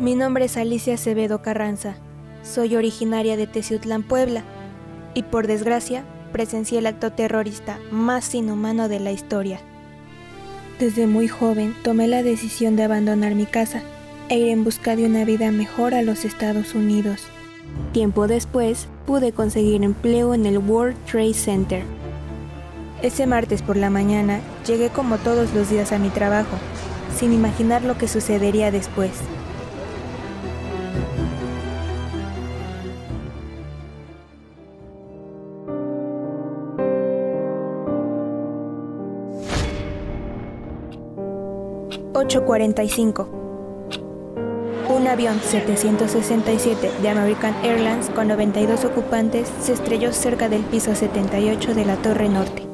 Mi nombre es Alicia Acevedo Carranza. Soy originaria de Teciutlán, Puebla, y por desgracia presencié el acto terrorista más inhumano de la historia. Desde muy joven tomé la decisión de abandonar mi casa e ir en busca de una vida mejor a los Estados Unidos. Tiempo después pude conseguir empleo en el World Trade Center. Ese martes por la mañana llegué como todos los días a mi trabajo, sin imaginar lo que sucedería después. ...8.45... Un avión 767 de American Airlines con 92 ocupantes se estrelló cerca del piso 78 de la Torre Norte.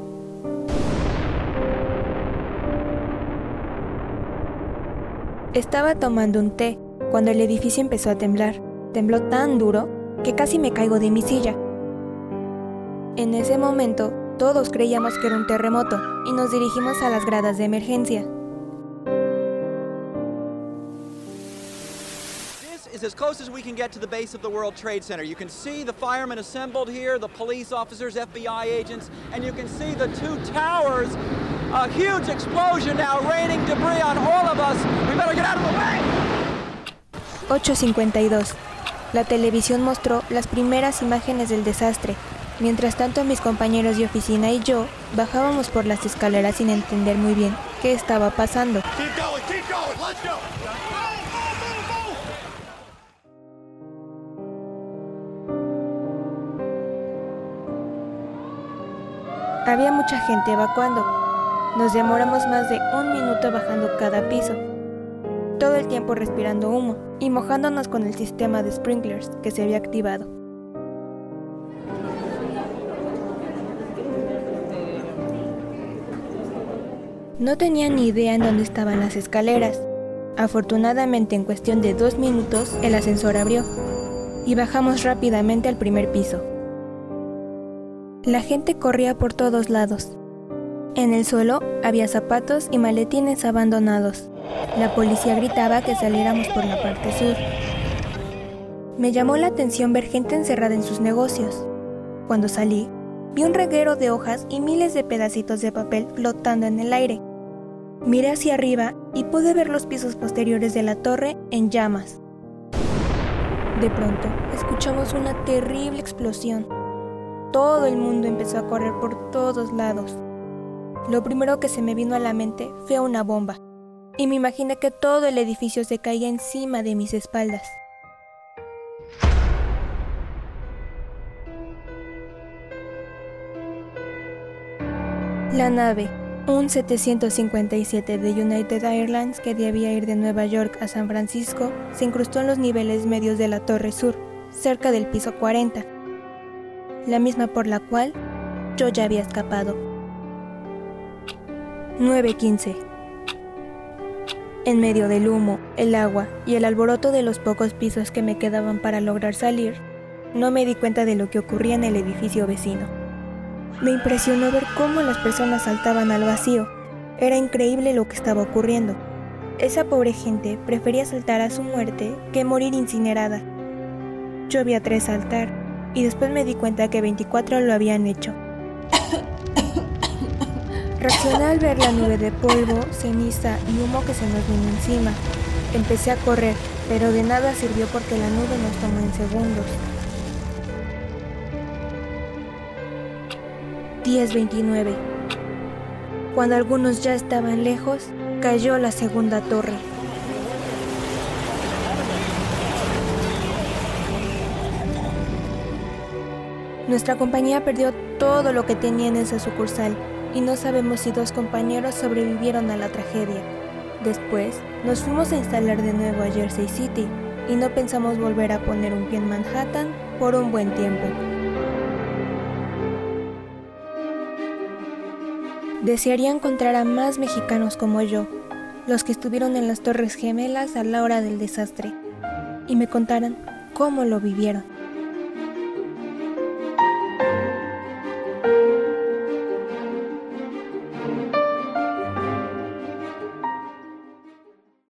Estaba tomando un té cuando el edificio empezó a temblar. Tembló tan duro que casi me caigo de mi silla. En ese momento, todos creíamos que era un terremoto y nos dirigimos a las gradas de emergencia. is as close as we can get to the base of the World Trade Center. You can see the firemen assembled here, the police officers, FBI agents, and you can see the two towers. A huge explosion now raining debris on all of us. We better get out of the way. 8.52. La televisión mostró las primeras imágenes del desastre. Mientras tanto, mis compañeros de oficina y yo bajábamos por las escaleras sin entender muy bien qué estaba pasando. Keep going, keep going. Let's go. Había mucha gente evacuando. Nos demoramos más de un minuto bajando cada piso. Todo el tiempo respirando humo y mojándonos con el sistema de sprinklers que se había activado. No tenía ni idea en dónde estaban las escaleras. Afortunadamente en cuestión de dos minutos el ascensor abrió y bajamos rápidamente al primer piso. La gente corría por todos lados. En el suelo había zapatos y maletines abandonados. La policía gritaba que saliéramos por la parte sur. Me llamó la atención ver gente encerrada en sus negocios. Cuando salí, vi un reguero de hojas y miles de pedacitos de papel flotando en el aire. Miré hacia arriba y pude ver los pisos posteriores de la torre en llamas. De pronto, escuchamos una terrible explosión todo el mundo empezó a correr por todos lados. Lo primero que se me vino a la mente fue una bomba, y me imaginé que todo el edificio se caía encima de mis espaldas. La nave, un 757 de United Airlines que debía ir de Nueva York a San Francisco, se incrustó en los niveles medios de la Torre Sur, cerca del piso 40 la misma por la cual yo ya había escapado. 9.15 En medio del humo, el agua y el alboroto de los pocos pisos que me quedaban para lograr salir, no me di cuenta de lo que ocurría en el edificio vecino. Me impresionó ver cómo las personas saltaban al vacío. Era increíble lo que estaba ocurriendo. Esa pobre gente prefería saltar a su muerte que morir incinerada. Yo vi a tres saltar y después me di cuenta que 24 lo habían hecho. Reaccioné al ver la nube de polvo, ceniza y humo que se nos vino encima. Empecé a correr, pero de nada sirvió porque la nube nos tomó en segundos. 10.29 Cuando algunos ya estaban lejos, cayó la segunda torre. Nuestra compañía perdió todo lo que tenía en esa sucursal y no sabemos si dos compañeros sobrevivieron a la tragedia. Después, nos fuimos a instalar de nuevo a Jersey City y no pensamos volver a poner un pie en Manhattan por un buen tiempo. Desearía encontrar a más mexicanos como yo, los que estuvieron en las Torres Gemelas a la hora del desastre, y me contaran cómo lo vivieron.